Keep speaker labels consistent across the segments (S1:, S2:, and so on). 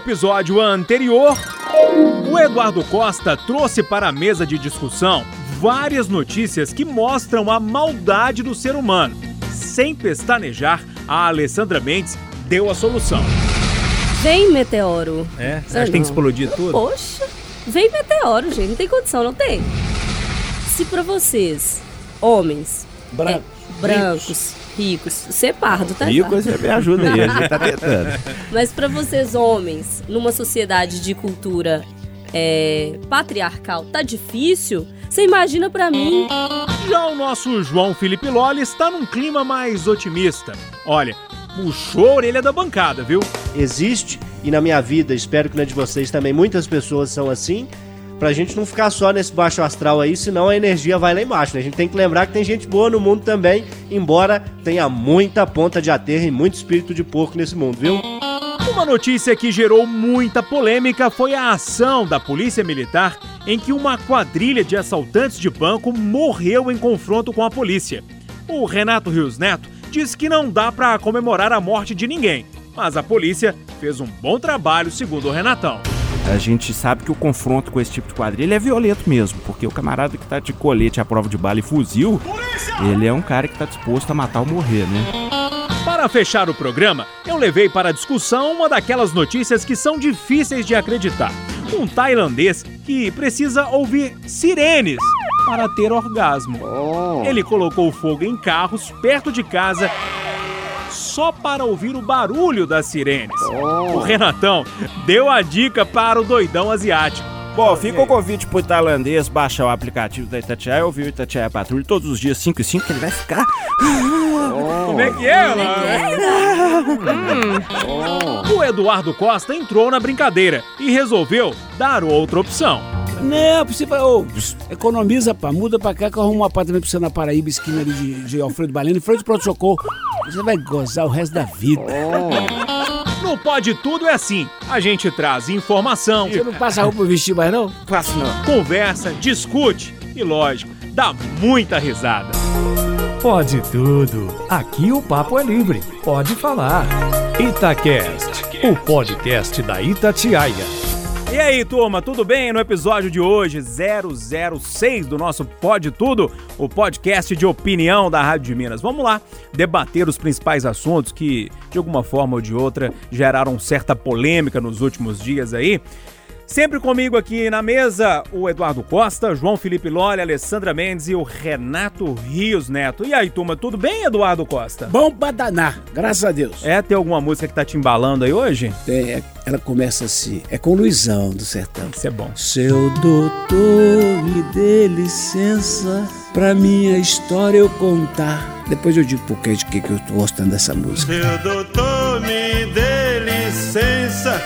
S1: episódio anterior, o Eduardo Costa trouxe para a mesa de discussão várias notícias que mostram a maldade do ser humano. Sem pestanejar, a Alessandra Mendes deu a solução.
S2: Vem, meteoro.
S1: É? Você acha que tem que explodir tudo?
S2: Poxa, vem meteoro, gente. Não tem condição, não tem. Se pra vocês, homens,
S3: Branco.
S2: é, brancos, ricos, ser pardo, tá?
S3: Rico, você me ajuda aí, a gente tá tentando.
S2: Mas pra vocês, homens, numa sociedade de cultura é, patriarcal, tá difícil? Você imagina pra mim
S1: Já o nosso João Felipe Loli está num clima mais otimista. Olha, puxou a orelha da bancada, viu?
S4: existe e na minha vida, espero que na de vocês também, muitas pessoas são assim. Pra gente não ficar só nesse baixo astral aí, senão a energia vai lá embaixo, né? A gente tem que lembrar que tem gente boa no mundo também, embora tenha muita ponta de aterro e muito espírito de porco nesse mundo, viu?
S1: Uma notícia que gerou muita polêmica foi a ação da Polícia Militar em que uma quadrilha de assaltantes de banco morreu em confronto com a polícia. O Renato Rios Neto disse que não dá pra comemorar a morte de ninguém, mas a polícia fez um bom trabalho, segundo o Renatão.
S3: A gente sabe que o confronto com esse tipo de quadrilha é violento mesmo, porque o camarada que tá de colete à prova de bala e fuzil, ele é um cara que tá disposto a matar ou morrer, né?
S1: Para fechar o programa, eu levei para a discussão uma daquelas notícias que são difíceis de acreditar. Um tailandês que precisa ouvir sirenes para ter orgasmo. Ele colocou fogo em carros perto de casa só para ouvir o barulho das sirenes. O Renatão deu a dica para o doidão asiático.
S3: Bom, fica o convite pro tailandês baixar o aplicativo da Itatiaia, ouvir o Itatiaia Patrulha todos os dias 5 e 5, que ele vai ficar...
S1: Como é que é, lá? O Eduardo Costa entrou na brincadeira e resolveu dar outra opção.
S5: Não, você vai, ô, economiza, pá, muda pra cá que eu arrumo um apartamento pra você na Paraíba, esquina ali de, de Alfredo Baleno, em frente ao pronto-socorro. Você vai gozar o resto da vida.
S1: No Pode Tudo é assim: a gente traz informação,
S5: Você não passa roupa pra vestir mais, não?
S3: Faço não.
S1: conversa, discute e, lógico, dá muita risada.
S6: Pode tudo. Aqui o papo é livre. Pode falar. Itacast, o podcast da Itatiaia.
S1: E aí, turma, tudo bem? No episódio de hoje, 006 do nosso Pode Tudo, o podcast de opinião da Rádio de Minas. Vamos lá debater os principais assuntos que, de alguma forma ou de outra, geraram certa polêmica nos últimos dias aí. Sempre comigo aqui na mesa, o Eduardo Costa, João Felipe Lolli, Alessandra Mendes e o Renato Rios Neto. E aí, turma, tudo bem, Eduardo Costa?
S5: Bom pra danar, graças a Deus.
S1: É, tem alguma música que tá te embalando aí hoje?
S5: É, ela começa assim, é com o Luizão do Sertão.
S1: Isso é bom.
S5: Seu doutor, me dê licença pra minha história eu contar. Depois eu digo por que de que que eu tô gostando dessa música.
S7: Seu doutor.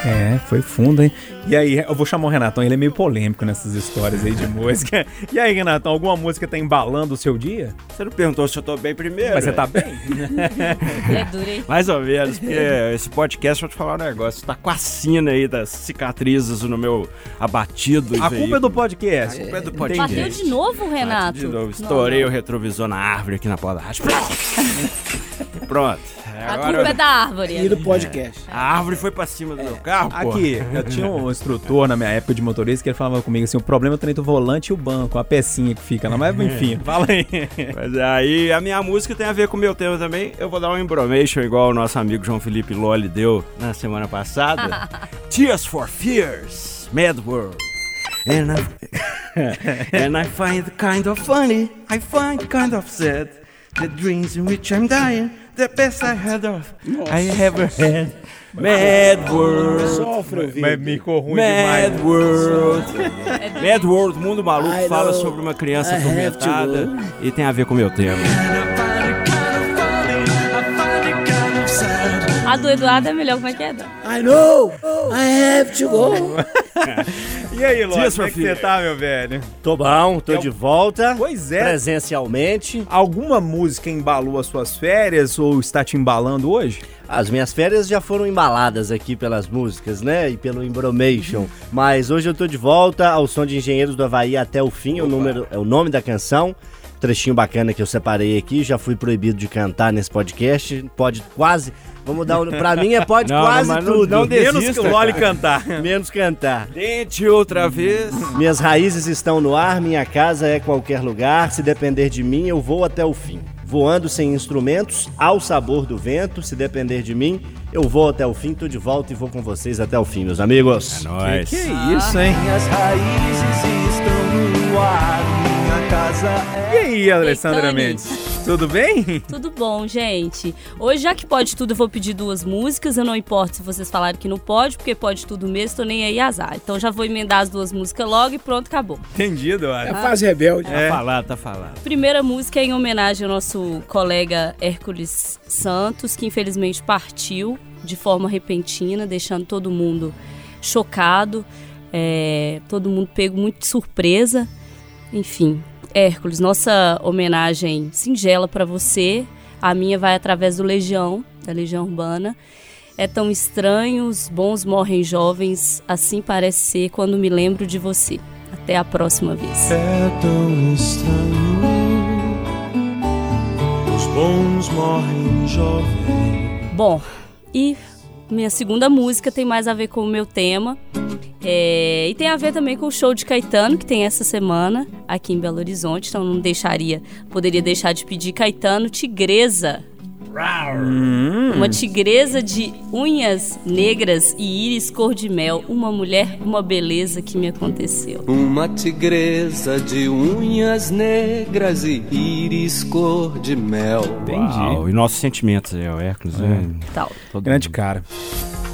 S1: É, foi fundo, hein? E aí, eu vou chamar o Renatão, ele é meio polêmico nessas histórias aí de música. E aí, Renatão, alguma música tá embalando o seu dia?
S3: Você não perguntou se eu tô bem primeiro?
S1: Mas você tá bem?
S2: é duro, hein?
S3: Mais ou menos, porque esse podcast, vou te falar um negócio, tá com a sina aí das cicatrizes no meu abatido.
S1: A culpa é do podcast.
S3: A culpa é do
S2: Bateu
S3: podcast.
S2: de novo, Renato?
S3: De novo, estourei o retrovisor na árvore aqui na porta da rádio. Pronto.
S2: A
S3: Agora
S2: culpa é da árvore.
S5: E do podcast.
S3: a árvore foi pra cima do meu carro, pô.
S1: Aqui, eu tinha um instrutor na minha época de motorista que ele falava comigo assim: o problema é também do volante e o banco, a pecinha que fica lá. Mas enfim, fala aí.
S3: Mas aí a minha música tem a ver com o meu tema também. Eu vou dar um embromation igual o nosso amigo João Felipe Lolli deu na semana passada. Tears for Fears, Mad World. And I, and I find kind of funny, I find kind of sad. The dreams in which I'm dying, the best I had of, I ever had. Mad World.
S5: Sofre.
S1: Mas me ficou ruim demais.
S3: Mad World. Mad World, Mundo Maluco, fala sobre uma criança atormentada e tem a ver com o meu tema.
S2: A do Eduardo é melhor, como é que é? Dan?
S5: I know, I have to go.
S1: E aí,
S3: Dias
S1: como é que você tá, meu velho?
S4: Tô bom, tô de volta.
S1: Pois é.
S4: Presencialmente.
S1: Alguma música embalou as suas férias ou está te embalando hoje?
S4: As minhas férias já foram embaladas aqui pelas músicas, né? E pelo Embromation. Mas hoje eu tô de volta ao som de Engenheiros do Havaí até o fim, o, número, é o nome da canção. Trechinho bacana que eu separei aqui, já fui proibido de cantar nesse podcast. Pode quase. Vamos dar um. Pra mim é pode
S3: Não,
S4: quase
S3: não-
S4: tudo.
S3: não
S1: Menos que
S3: Desista,
S1: o Loli cantar.
S4: Menos cantar.
S3: Tente outra vez.
S4: Minhas raízes estão no ar, minha casa é qualquer lugar. Se depender de mim, eu vou até o fim. Voando sem instrumentos, ao sabor do vento. Se depender de mim, eu vou até o fim. Tô de volta e vou com vocês até o fim, meus amigos.
S3: Nós.
S1: Que isso, hein?
S8: Minhas raízes ar, minha casa
S1: E aí, Alessandra
S2: Caetano.
S1: Mendes? Tudo bem?
S2: Tudo bom, gente? Hoje, já que pode tudo, eu vou pedir duas músicas. Eu não importo se vocês falarem que não pode, porque pode tudo mesmo, tô nem aí azar. Então já vou emendar as duas músicas logo e pronto, acabou.
S1: Entendido,
S5: É
S1: olha.
S5: a fase rebelde.
S3: Tá falado, tá falado.
S2: Primeira música é em homenagem ao nosso colega Hércules Santos, que infelizmente partiu de forma repentina, deixando todo mundo chocado, é, todo mundo pego muito de surpresa. Enfim, Hércules, nossa homenagem singela para você. A minha vai através do Legião, da Legião Urbana. É tão estranho, os bons morrem jovens, assim parece ser quando me lembro de você. Até a próxima vez.
S7: É tão estranho. Os bons morrem jovens.
S2: Bom, e minha segunda música tem mais a ver com o meu tema. É, e tem a ver também com o show de Caetano, que tem essa semana aqui em Belo Horizonte. Então não deixaria, poderia deixar de pedir Caetano Tigresa. Uma tigresa de unhas negras e íris cor de mel. Uma mulher, uma beleza que me aconteceu.
S8: Uma tigresa de unhas negras e íris cor de mel.
S1: Entendi.
S3: Uau, e nossos sentimentos, é, o Hércules. É.
S2: Tal.
S3: todo
S1: Grande
S3: mundo.
S1: cara.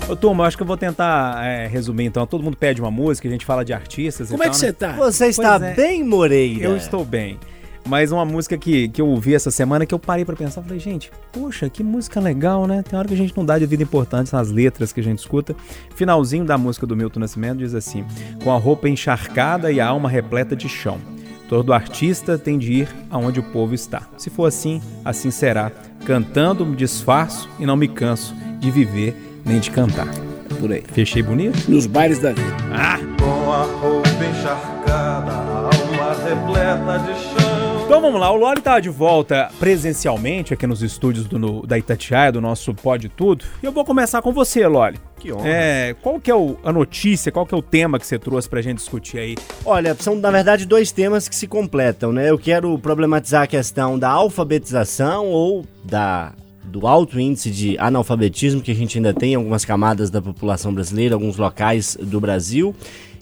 S1: Ô, turma, acho que eu vou tentar é, resumir então. Todo mundo pede uma música, a gente fala de artistas
S5: Como
S1: e
S5: é que
S1: tal,
S5: você
S1: né?
S5: tá?
S4: Você está
S1: Pois é.
S4: bem, Moreira?
S1: Eu estou bem. Mas uma música que, que eu ouvi essa semana que eu parei pra pensar, falei, gente, poxa, que música legal, né? Tem hora que a gente não dá devida importância nas letras que a gente escuta. Finalzinho da música do Milton Nascimento diz assim: com a roupa encharcada e a alma repleta de chão. Todo artista tem de ir aonde o povo está. Se for assim, assim será. Cantando me disfarço e não me canso de viver nem de cantar.
S5: Por aí.
S1: Fechei bonito?
S5: Nos bailes da vida.
S7: Com a roupa encharcada, a alma repleta de chão.
S1: Então vamos lá, o Loli tá de volta presencialmente aqui nos estúdios do, no- da Itatiaia, do nosso Pode Tudo. E eu vou começar com você, Loli.
S4: Que honra.
S1: É, qual que é o- a notícia, qual que é o tema que você trouxe pra gente discutir aí?
S4: Olha, são na verdade dois temas que se completam, né? Eu quero problematizar a questão da alfabetização ou da do alto índice de analfabetismo que a gente ainda tem em algumas camadas da população brasileira, alguns locais do Brasil.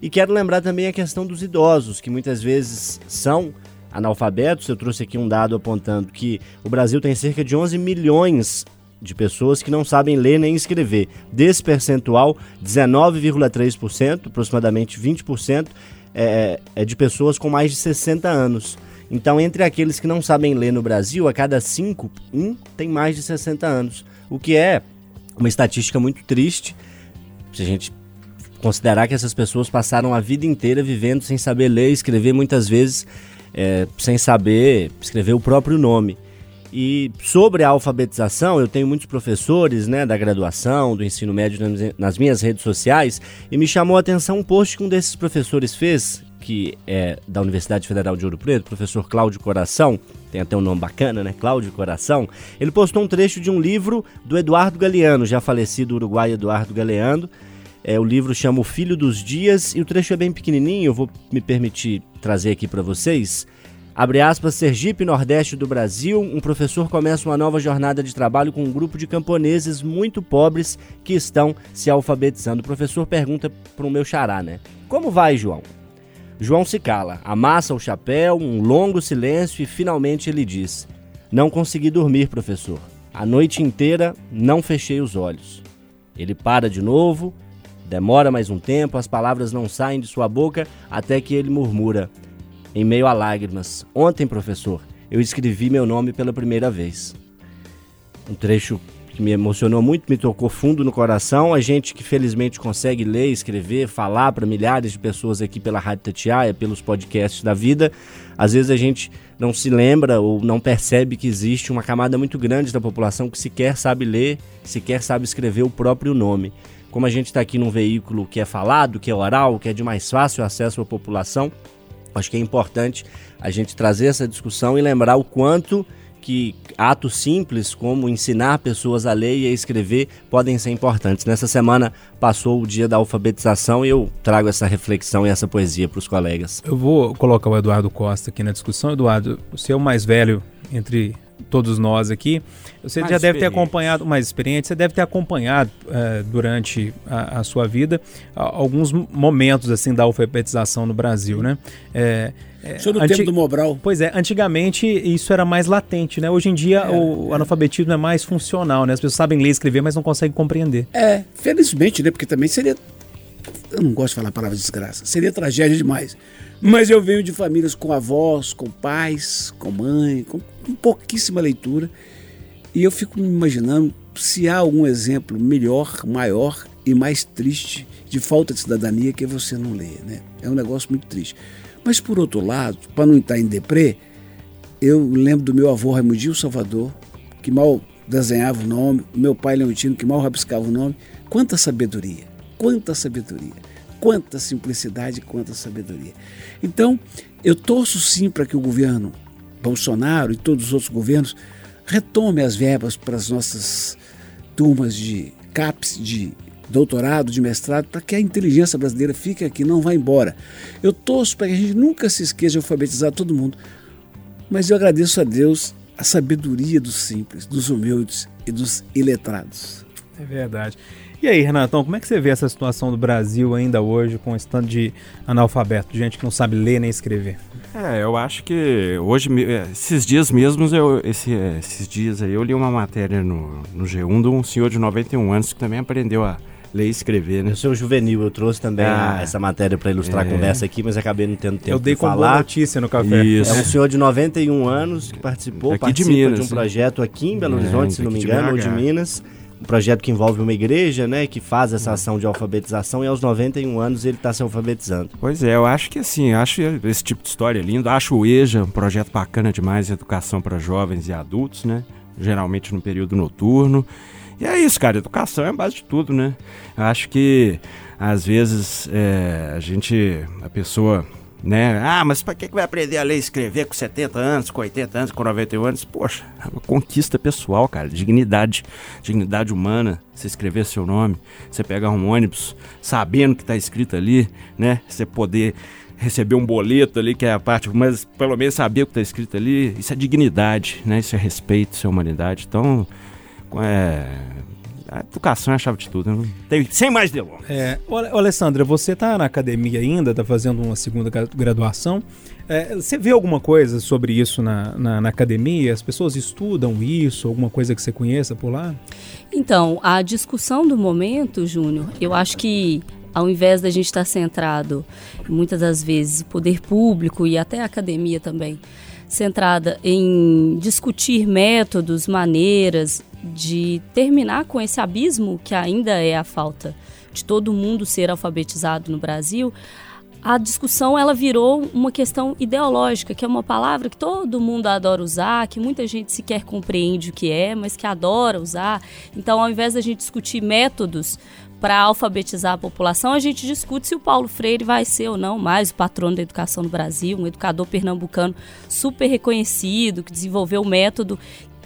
S4: E quero lembrar também a questão dos idosos, que muitas vezes são analfabetos. Eu trouxe aqui um dado apontando que o Brasil tem cerca de 11 milhões de pessoas que não sabem ler nem escrever. Desse percentual, 19,3%, aproximadamente 20%, é, é de pessoas com mais de 60 anos. Então, entre aqueles que não sabem ler no Brasil, a cada cinco, um tem mais de 60 anos. O que é uma estatística muito triste, se a gente considerar que essas pessoas passaram a vida inteira vivendo sem saber ler e escrever, muitas vezes é, sem saber escrever o próprio nome. E sobre a alfabetização, eu tenho muitos professores né, da graduação, do ensino médio nas- minhas redes sociais, e me chamou a atenção um post que um desses professores fez, que é da Universidade Federal de Ouro Preto, professor Cláudio Coração, tem até um nome bacana, né? Cláudio Coração. Ele postou um trecho de um livro do Eduardo Galeano, já falecido uruguai Eduardo Galeano. É, o livro chama O Filho dos Dias e o trecho é bem pequenininho, eu vou me permitir trazer aqui para vocês. Abre aspas, Sergipe, Nordeste do Brasil, um professor começa uma nova jornada de trabalho com um grupo de camponeses muito pobres que estão se alfabetizando. O professor pergunta para o meu xará, né? Como vai, João? João se cala, amassa o chapéu, um longo silêncio e finalmente ele diz: Não consegui dormir, professor. A noite inteira não fechei os olhos. Ele para de novo, demora mais um tempo, as palavras não saem de sua boca até que ele murmura, em meio a lágrimas: Ontem, professor, eu escrevi meu nome pela primeira vez. Um trecho que me emocionou muito, me tocou fundo no coração. A gente que felizmente consegue ler, escrever, falar para milhares de pessoas aqui pela Rádio Tatiaia, pelos podcasts da vida, às vezes a gente não se lembra ou não percebe que existe uma camada muito grande da população que sequer sabe ler, sequer sabe escrever o próprio nome. Como a gente está aqui num veículo que é falado, que é oral, que é de mais fácil acesso à população, acho que é importante a gente trazer essa discussão e lembrar o quanto que atos simples como ensinar pessoas a ler e a escrever podem ser importantes. Nessa semana passou o dia da alfabetização e eu trago essa reflexão e essa poesia para os colegas.
S1: Eu vou colocar o Eduardo Costa aqui na discussão. Eduardo, você é o mais velho entre todos nós aqui. Você
S3: Mais
S1: já deve ter acompanhado, mais experiente, você deve ter acompanhado eh, durante a, a sua vida alguns momentos assim da alfabetização no Brasil, né? É, é,
S5: Sou do
S1: anti-
S5: tempo do Mobral.
S1: Pois é, antigamente isso era mais latente, né? Hoje em dia o analfabetismo é mais funcional, né? As pessoas sabem ler e escrever, mas não conseguem compreender.
S5: É, felizmente, né? Porque também seria. Eu não gosto de falar a palavra desgraça. Seria tragédia demais. Mas eu venho de famílias com avós, com pais, com mãe, com, com pouquíssima leitura. E eu fico me imaginando se há algum exemplo melhor, maior e mais triste de falta de cidadania que você não ler, né? É um negócio muito triste. Mas por outro lado, para não estar em deprê, eu lembro do meu avô Raimundinho Salvador, que mal desenhava o nome, meu pai Leontino, que mal rabiscava o nome. Quanta sabedoria, quanta sabedoria, quanta simplicidade, quanta sabedoria. Então, eu torço sim para que o governo Bolsonaro e todos os outros governos retome as verbas para as nossas turmas de CAPES, de doutorado, de mestrado, para que a inteligência brasileira fique aqui, não vá embora. Eu torço para que a gente nunca se esqueça de alfabetizar todo mundo. Mas eu agradeço a Deus a sabedoria dos simples, dos humildes e dos iletrados.
S1: É verdade. E aí, Renatão, como é que você vê essa situação do Brasil ainda hoje com esse tanto de analfabeto, gente que não sabe ler nem escrever?
S3: É, eu acho que hoje, é, esses dias mesmos, eu, esse, é, esses dias aí, eu li uma matéria no, no G1 de um senhor de 91 anos que também aprendeu a ler e escrever, né?
S4: Eu sou juvenil, eu trouxe também
S3: Ah,
S4: essa matéria para ilustrar
S3: é.
S4: a conversa aqui, mas acabei não tendo tempo
S1: Eu dei
S4: de
S1: boa
S4: falar.
S1: notícia no café.
S3: Isso.
S4: É um senhor de 91 anos que participou,
S3: Aqui de
S4: participa
S3: Minas,
S4: um
S3: né?
S4: projeto aqui em Belo
S3: É,
S4: Horizonte, se não me
S3: de
S4: engano, ou de. Minas. Um projeto que envolve uma igreja, né, que faz essa ação de alfabetização e aos 91 anos ele está se alfabetizando.
S3: Pois é, eu acho que assim, acho esse tipo de história lindo. Acho o EJA um projeto bacana demais, educação para jovens e adultos, né? Geralmente no período noturno. E é isso, cara, educação é a base de tudo, né? Eu acho que às vezes é, a gente, a pessoa, né? Ah, mas pra que que vai aprender a ler e escrever com 70 anos, com 80 anos, com 91 anos? Poxa, é uma conquista pessoal, cara, dignidade, dignidade humana. Você escrever seu nome, você pegar um ônibus sabendo que tá escrito ali, né? Você poder receber um boleto ali, que é a parte, mas pelo menos saber o que tá escrito ali, isso é dignidade, né? Isso é respeito, isso é humanidade. Então, é, a educação é a chave de tudo. Não tem, sem mais delongas.
S1: É, Alessandra, você tá na academia ainda, tá fazendo uma segunda gra- graduação. É, você vê alguma coisa sobre isso na, na, na academia? As pessoas estudam isso? Alguma coisa que você conheça por lá?
S2: Então, a discussão do momento, Júnior, eu acho que ao invés da gente estar centrado, muitas das vezes, o poder público e até a academia também, centrada em discutir métodos, maneiras de terminar com esse abismo que ainda é a falta de todo mundo ser alfabetizado no Brasil, a discussão ela virou uma questão ideológica, que é uma palavra que todo mundo adora usar, que muita gente sequer compreende o que é, mas que adora usar. Então, ao invés da gente discutir métodos para alfabetizar a população, a gente discute se o Paulo Freire vai ser ou não mais o patrono da educação no Brasil, um educador pernambucano super reconhecido, que desenvolveu o método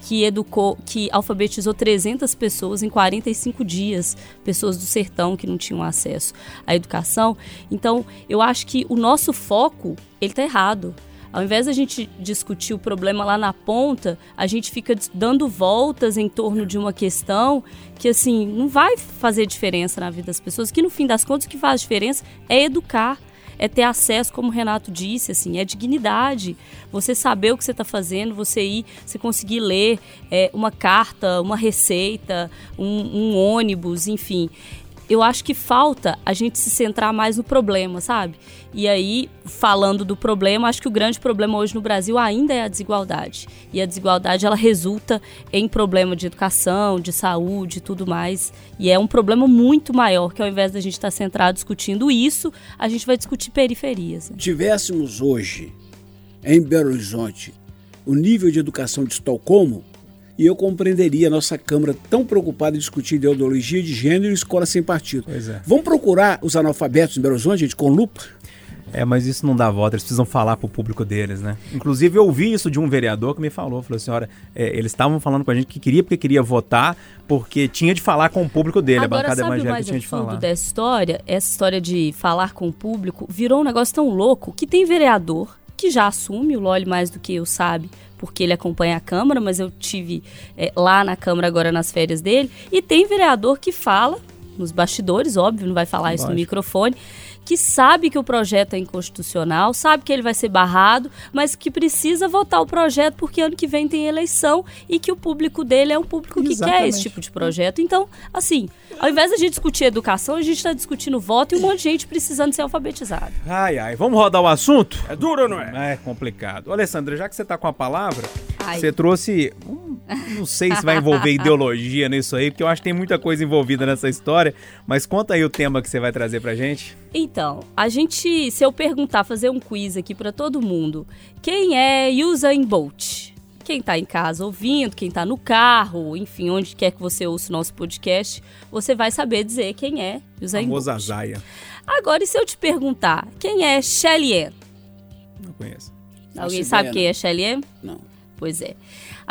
S2: que educou, que alfabetizou 300 pessoas em 45 dias, pessoas do sertão que não tinham acesso à educação. Então, eu acho que o nosso foco, ele tá errado. Ao invés da gente discutir o problema lá na ponta, a gente fica dando voltas em torno de uma questão que, assim, não vai fazer diferença na vida das pessoas, que no fim das contas o que faz diferença é educar é ter acesso, como o Renato disse, assim, é dignidade. Você saber o que você está fazendo, você ir, você conseguir ler é, uma carta, uma receita, um, um ônibus, enfim. Eu acho que falta a gente se centrar mais no problema, sabe? E aí, falando do problema, acho que o grande problema hoje no Brasil ainda é a desigualdade. E a desigualdade ela resulta em problema de educação, de saúde e tudo mais. E é um problema muito maior que ao invés da gente estar centrado discutindo isso, a gente vai discutir periferias. né?
S5: tivéssemos hoje em Belo Horizonte o nível de educação de Estocolmo, e eu compreenderia a nossa Câmara tão preocupada em discutir ideologia de gênero e escola sem partido.
S1: Pois é.
S5: Vamos procurar os analfabetos em Belo Horizonte, gente, com lupa?
S1: É, mas isso não dá voto, eles precisam falar pro público deles, né? Inclusive, eu ouvi isso de um vereador que me falou, falou assim, olha, é, eles estavam falando com a gente que queria porque queria votar, porque tinha de falar com o público dele,
S2: Agora,
S1: a bancada evangélica
S2: mais
S1: tinha de falar.
S2: dessa história? Essa história de falar com o público virou um negócio tão louco que tem vereador que já assume, o Loli mais do que eu sabe, porque ele acompanha a Câmara, mas eu tive é, lá na Câmara agora nas férias dele, e tem vereador que fala, nos bastidores, óbvio, não vai falar isso no microfone, que sabe que o projeto é inconstitucional, sabe que ele vai ser barrado, mas que precisa votar o projeto porque ano que vem tem eleição e que o público dele é um público que quer
S1: Exatamente.
S2: esse tipo de projeto. Então, assim, ao invés da gente discutir educação, a gente está discutindo voto e um monte de gente precisando ser alfabetizado.
S1: Ai, ai, vamos rodar o assunto?
S3: É duro ou não é?
S1: É complicado. Ô, Alessandra, já que você tá com a palavra,
S2: Ai.
S1: você trouxe. hum, Não sei se vai envolver ideologia nisso aí, porque eu acho que tem muita coisa envolvida nessa história. Mas conta aí o tema que você vai trazer pra gente.
S2: Então, a gente, se eu perguntar, fazer um quiz aqui para todo mundo, quem é Usain Bolt? Quem tá em casa ouvindo, quem tá no carro, enfim, onde quer que você ouça o nosso podcast, você vai saber dizer quem é Usain Bolt.
S1: Famosa Zaia.
S2: Agora, e se eu te perguntar, quem é Shelly Ann?
S1: Não conheço.
S2: Alguém
S5: ideia,
S2: sabe quem é Shelly Ann?
S5: Não.
S2: Pois é.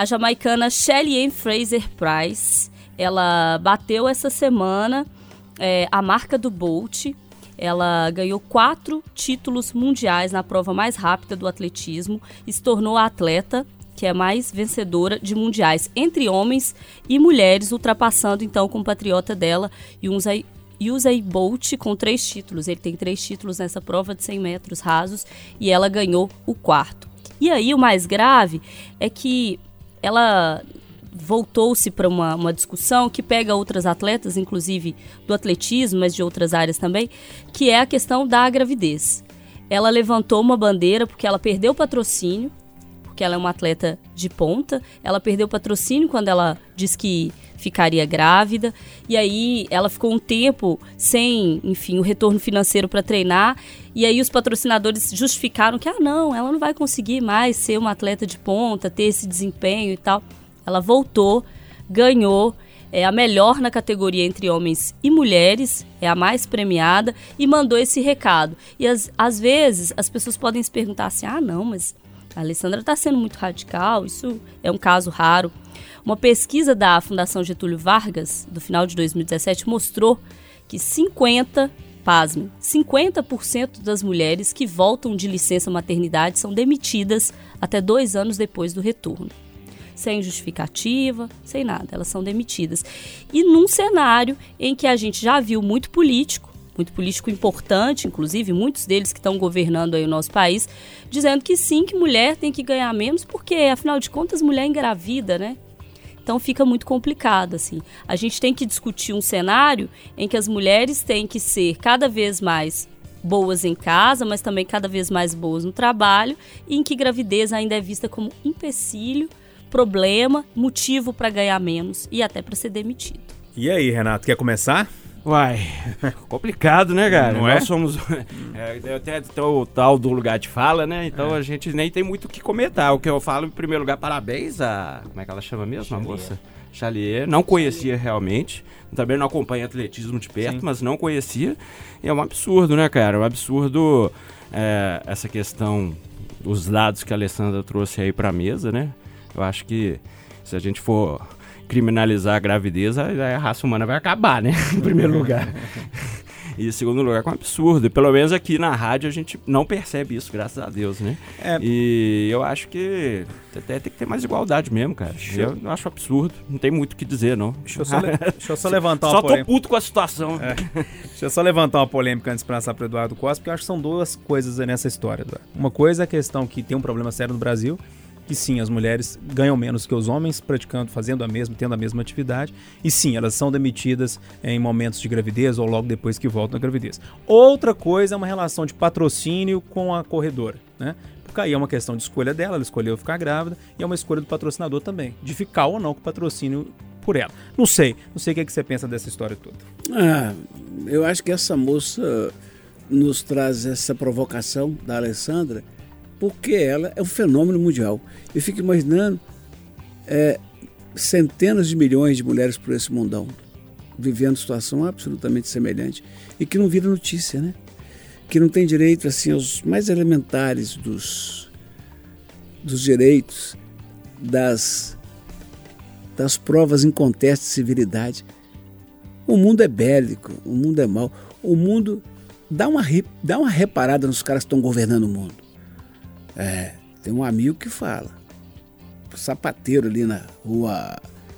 S2: A jamaicana Shelly Ann Fraser Price, ela bateu essa semana é, a marca do Bolt. Ela ganhou quatro títulos mundiais na prova mais rápida do atletismo e se tornou a atleta que é mais vencedora de mundiais entre homens e mulheres, ultrapassando então o compatriota dela, Usain Usain Bolt, com três títulos. Ele tem três títulos nessa prova de 100 metros rasos e ela ganhou o quarto. E aí o mais grave é que ela voltou-se para uma, uma discussão que pega outras atletas, inclusive do atletismo, mas de outras áreas também, que é a questão da gravidez. Ela levantou uma bandeira porque ela perdeu o patrocínio, porque ela é uma atleta de ponta. Ela perdeu o patrocínio quando ela disse que ficaria grávida. E aí ela ficou um tempo sem, enfim, o retorno financeiro para treinar. E aí os patrocinadores justificaram que, ah, não, ela não vai conseguir mais ser uma atleta de ponta, ter esse desempenho e tal. Ela voltou, ganhou, é a melhor na categoria entre homens e mulheres, é a mais premiada e mandou esse recado. E às, às vezes as pessoas podem se perguntar assim: ah, não, mas a Alessandra está sendo muito radical, isso é um caso raro. Uma pesquisa da Fundação Getúlio Vargas, do final de 2017, mostrou que 50, pasme, 50% das mulheres que voltam de licença maternidade são demitidas até dois anos depois do retorno sem justificativa, sem nada, elas são demitidas. E num cenário em que a gente já viu muito político, muito político importante, inclusive muitos deles que estão governando aí o nosso país, dizendo que sim, que mulher tem que ganhar menos, porque afinal de contas mulher engravida, né? Então fica muito complicado assim. A gente tem que discutir um cenário em que as mulheres têm que ser cada vez mais boas em casa, mas também cada vez mais boas no trabalho, e em que gravidez ainda é vista como empecilho problema, motivo para ganhar menos e até para ser demitido.
S1: E aí, Renato, quer começar?
S3: Uai, complicado, né, cara?
S1: Não é?
S3: Nós somos. É, até tem o tal do lugar de fala, né? Então a gente nem tem muito o que comentar. O que eu falo, em primeiro lugar, parabéns a. Como é que ela chama mesmo, a moça? Chalier. Não conhecia realmente. Também não acompanha atletismo de perto,
S1: Sim.
S3: mas não conhecia. E é um absurdo, né, cara? É um absurdo é, essa questão, os dados que a Alessandra trouxe aí pra mesa, né? Eu acho que se a gente for criminalizar a gravidez, a, a raça humana vai acabar, né? em primeiro lugar. E em segundo lugar, é um absurdo. E pelo menos aqui na rádio a gente não percebe isso, graças a Deus, né?
S1: É.
S3: E eu acho que até tem que ter mais igualdade mesmo, cara. Eu acho absurdo. Não tem muito o que dizer, não.
S1: Deixa eu só, le- deixa eu só levantar uma
S3: Só tô
S1: polêmica.
S3: puto com a situação.
S1: Deixa eu só levantar uma polêmica antes de passar para Eduardo Costa, porque eu acho que são duas coisas nessa história, Eduardo. Uma coisa é a questão que tem um problema sério no Brasil, que sim, as mulheres ganham menos que os homens praticando, fazendo a mesma, tendo a mesma atividade, e sim, elas são demitidas em momentos de gravidez ou logo depois que voltam da gravidez. Outra coisa é uma relação de patrocínio com a corredora, né? Porque aí é uma questão de escolha dela, ela escolheu ficar grávida, e é uma escolha do patrocinador também, de ficar ou não com o patrocínio por ela. Não sei, não sei o que, é que você pensa dessa história toda.
S5: Ah, eu acho que essa moça nos traz essa provocação da Alessandra, porque ela é um fenômeno mundial. Eu fico imaginando é, centenas de milhões de mulheres por esse mundão, vivendo situação absolutamente semelhante e que não vira notícia, né? Que não tem direito assim aos mais elementares dos, dos direitos, das, das provas incontestas de civilidade. O mundo é bélico, o mundo é mau. O mundo dá uma, dá uma reparada nos caras que estão governando o mundo. É, tem um amigo que fala. Sapateiro ali na rua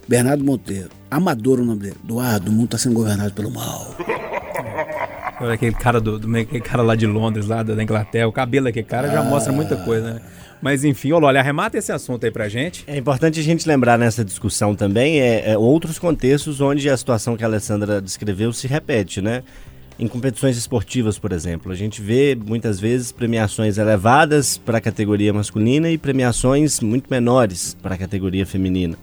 S5: Bernardo Monteiro. Amador o nome dele. Eduardo, o mundo está sendo governado pelo mal.
S1: Olha aquele cara do, do aquele cara lá de Londres, lá da Inglaterra, o cabelo daquele cara já mostra muita coisa, né? Mas enfim, olha, arremata esse assunto aí pra gente.
S4: É importante a gente lembrar nessa discussão também é, é outros contextos onde a situação que a Alessandra descreveu se repete, né? Em competições esportivas, por exemplo, a gente vê muitas vezes premiações elevadas para a categoria masculina e premiações muito menores para a categoria feminina.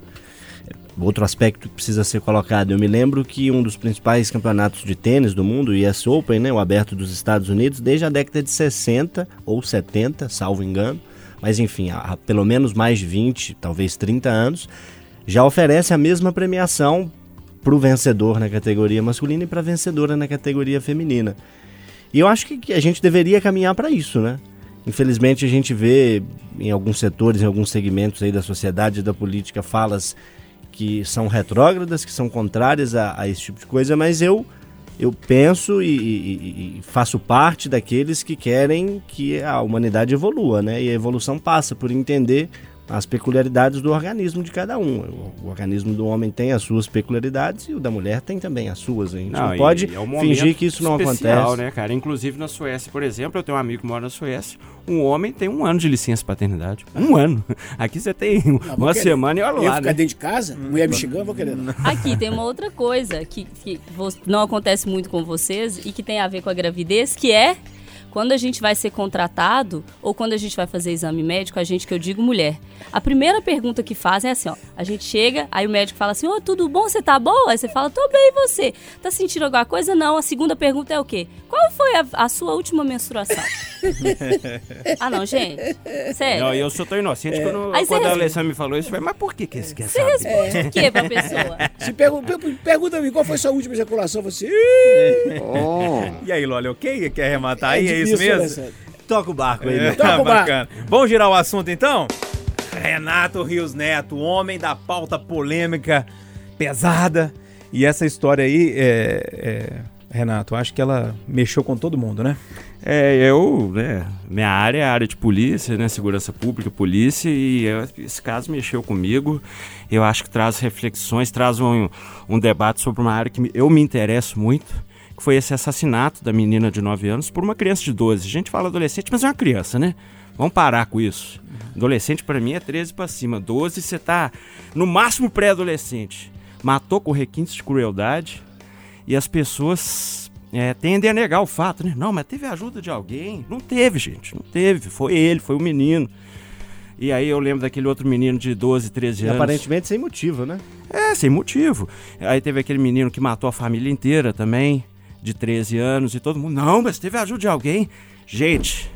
S4: Outro aspecto que precisa ser colocado, eu me lembro que um dos principais campeonatos de tênis do mundo, o US Open, né, o aberto dos Estados Unidos, desde a década de 60 ou 70, salvo engano, mas enfim, há pelo menos mais de 20, talvez 30 anos, já oferece a mesma premiação para o vencedor na categoria masculina e para a vencedora na categoria feminina. E eu acho que a gente deveria caminhar para isso, né? Infelizmente a gente vê em alguns setores, em alguns segmentos aí da sociedade da política falas que são retrógradas, que são contrárias a, a esse tipo de coisa, mas eu eu penso e, e, e, faço parte daqueles que querem que a humanidade evolua, né? E a evolução passa por entender as peculiaridades do organismo de cada um. O, o, organismo do homem tem as suas peculiaridades e o da mulher tem também as suas. A gente não, não pode é um fingir que isso não especial, acontece.
S3: né, cara? Inclusive na Suécia, por exemplo, eu tenho um amigo que mora na Suécia. Um homem tem um ano de licença paternidade. Um ano. Aqui você tem não, uma semana e olha lá.
S5: Eu
S3: né?
S5: ficar dentro de casa, mulher me xingando, vou querer.
S2: Aqui tem uma outra coisa que, que não acontece muito com vocês e que tem a ver com a gravidez, que é quando a gente vai ser contratado ou quando a gente vai fazer exame médico, a gente que eu digo mulher, a primeira pergunta que fazem é assim, ó, a gente chega, aí o médico fala assim, ô, oh, tudo bom, você tá boa? Aí você fala, tô bem, e você? Tá sentindo alguma coisa? Não. A segunda pergunta é o quê? Qual foi a, a sua última menstruação? ah, não, gente. Sério.
S3: Não, eu sou tão inocente é. quando, quando a Alessandra me falou isso, eu falei, mas por que que você quer
S2: você saber? Você responde o quê pra pessoa?
S5: Se pergunta, pergunta-me qual foi a sua última ejaculação, você...
S1: oh. E aí, Loli, ok? Quer arrematar aí? É, é isso mesmo?
S4: Toca o barco aí.
S1: É, Toca o barco. Vamos girar o assunto então? Renato Rios Neto, homem da pauta polêmica pesada. E essa história aí, é, é, Renato, acho que ela mexeu com todo mundo, né?
S3: É, eu, né, minha área é a área de polícia, né, segurança pública, polícia, e eu, esse caso mexeu comigo. Eu acho que traz reflexões, traz um, um debate sobre uma área que eu me interesso muito, foi esse assassinato da menina de 9 anos por uma criança de 12. A gente fala adolescente, mas é uma criança, né? Vamos parar com isso. Adolescente para mim é 13 para cima. 12 você tá no máximo pré-adolescente. Matou com requintes de crueldade e as pessoas é, tendem a negar o fato, né? Não, mas teve ajuda de alguém? Não teve, gente. Não teve. Foi ele, foi o menino. E aí eu lembro daquele outro menino de 12, 13 anos.
S4: Aparentemente sem motivo, né?
S3: É, sem motivo. Aí teve aquele menino que matou a família inteira também, de 13 anos, e todo mundo, não, mas teve ajuda de alguém. Gente,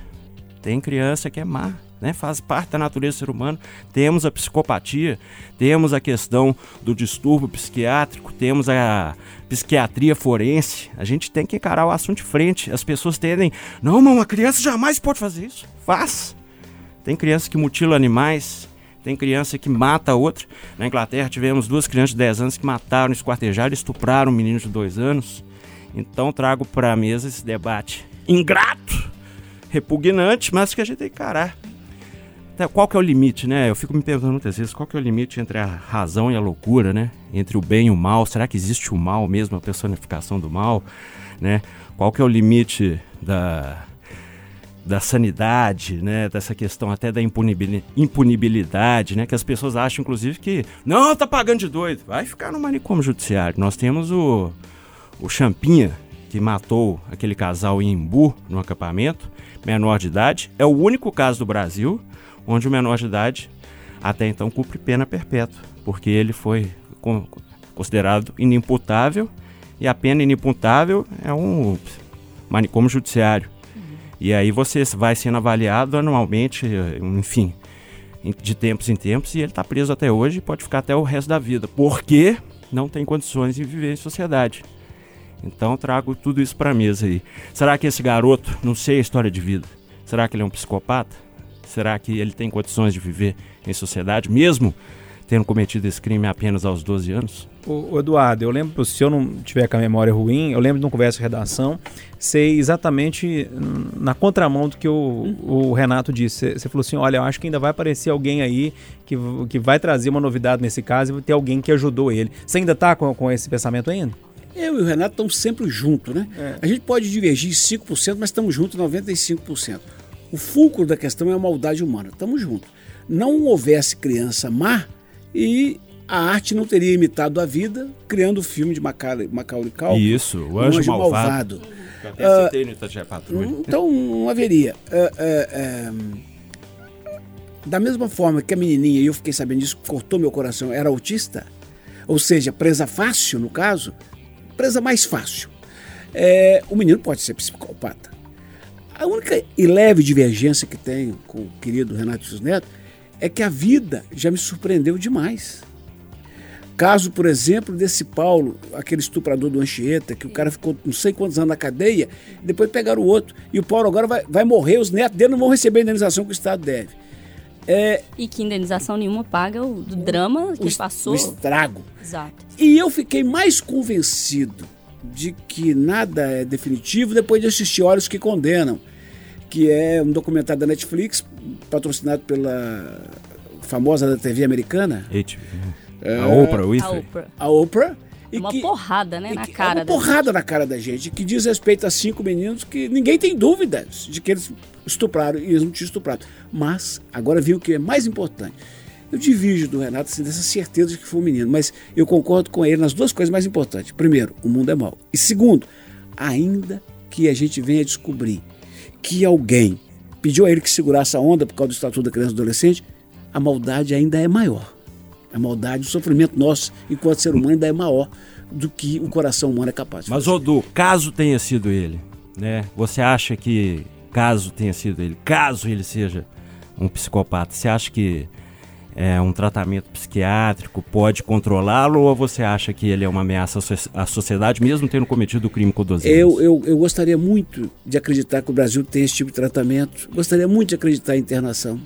S3: tem criança que é má, né? Faz parte da natureza do ser humano. Temos a psicopatia, temos a questão do distúrbio psiquiátrico, temos a psiquiatria forense. A gente tem que encarar o assunto de frente. As pessoas tendem, não, mas uma criança jamais pode fazer isso. Faz. Tem criança que mutila animais, tem criança que mata outra. Na Inglaterra tivemos duas crianças de 10 anos que mataram, esquartejaram estupraram um menino de 2 anos. Então trago para a mesa esse debate ingrato repugnante, mas que a gente tem que encarar. Então, qual que é o limite, né? Eu fico me perguntando muitas vezes qual que é o limite entre a razão e a loucura, né? Entre o bem e o mal. Será que existe o mal mesmo, a personificação do mal, né? Qual que é o limite da da sanidade, né, dessa questão até da impunibil- impunibilidade, né, que as pessoas acham inclusive que não tá pagando de doido, vai ficar no manicômio judiciário. Nós temos o o Champinha que matou aquele casal em Imbu no acampamento, menor de idade, é o único caso do Brasil onde o menor de idade até então cumpre pena perpétua, porque ele foi con- considerado inimputável e a pena inimputável é um manicômio judiciário. E aí você vai sendo avaliado anualmente, enfim, de tempos em tempos, e ele está preso até hoje e pode ficar até o resto da vida, porque não tem condições de viver em sociedade. Então trago tudo isso para mesa aí. Será que esse garoto, não sei a história de vida, será que ele é um psicopata? Será que ele tem condições de viver em sociedade, mesmo tendo cometido esse crime apenas aos 12 anos?
S1: Ô, Eduardo, eu lembro, se eu não tiver com a memória ruim, eu lembro de uma conversa de redação, sei exatamente na contramão do que o, o Renato disse. Você- falou assim: olha, eu acho que ainda vai aparecer alguém aí que, que vai trazer uma novidade nesse caso e vai ter alguém que ajudou ele. Você ainda tá com, com esse pensamento ainda?
S5: Eu e o Renato estamos sempre juntos, né? A gente pode divergir 5%, mas estamos juntos 95%. O fulcro da questão é a maldade humana. Estamos juntos. Não houvesse criança má e a arte não teria imitado a vida, criando o filme de Macaulay, Macaulay Culkin.
S3: Isso, o
S5: um
S3: anjo, malvado. Eu até citei no Itatiaia Patrulha.
S5: Então não haveria. É, é, é, da mesma forma que a menininha, e eu fiquei sabendo disso, cortou meu coração, era autista, ou seja, presa fácil, no caso, presa mais fácil. É, o menino pode ser psicopata. A única e leve divergência que tenho com o querido Renato Cis Neto é que a vida já me surpreendeu demais. Caso, por exemplo, desse Paulo, aquele estuprador do Anchieta, que o cara ficou não sei quantos anos na cadeia, depois pegaram o outro. E o Paulo agora vai, vai morrer, os netos dele não vão receber a indenização que o Estado deve. É,
S2: E que indenização nenhuma paga o do drama que
S5: o,
S2: passou.
S5: o estrago.
S2: Exato.
S5: E eu fiquei mais convencido de que nada é definitivo depois de assistir Olhos que Condenam, que é um documentário da Netflix, patrocinado pela famosa da TV americana,
S3: Eita, A Oprah
S2: A
S3: Winfrey.
S2: Oprah.
S5: a Oprah.
S2: É uma porrada, né,
S5: e
S2: na
S5: que-
S2: cara
S5: É uma
S2: da
S5: porrada na cara da gente, que diz respeito a cinco meninos que ninguém tem dúvidas de que eles estupraram e eles não tinham estuprado. Mas, agora viu o que é mais importante. Eu divido do Renato assim, dessa certeza de que foi um menino, mas eu concordo com ele nas duas coisas mais importantes. Primeiro, o mundo é mau. E segundo, ainda que a gente venha descobrir que alguém pediu a ele que segurasse a onda por causa do Estatuto da Criança e do Adolescente, a maldade ainda é maior. A maldade, o sofrimento nosso, enquanto ser humano, ainda é maior do que o coração humano é capaz de
S3: Mas. Odu, caso tenha sido ele, né? Você acha que, caso tenha sido ele, caso ele seja um psicopata, você acha que é, um tratamento psiquiátrico pode controlá-lo ou você acha que ele é uma ameaça à sociedade, mesmo tendo cometido o crime com 12 anos?
S5: Eu, eu, eu gostaria muito de acreditar que o Brasil tem esse tipo de tratamento. Gostaria muito de acreditar em internação.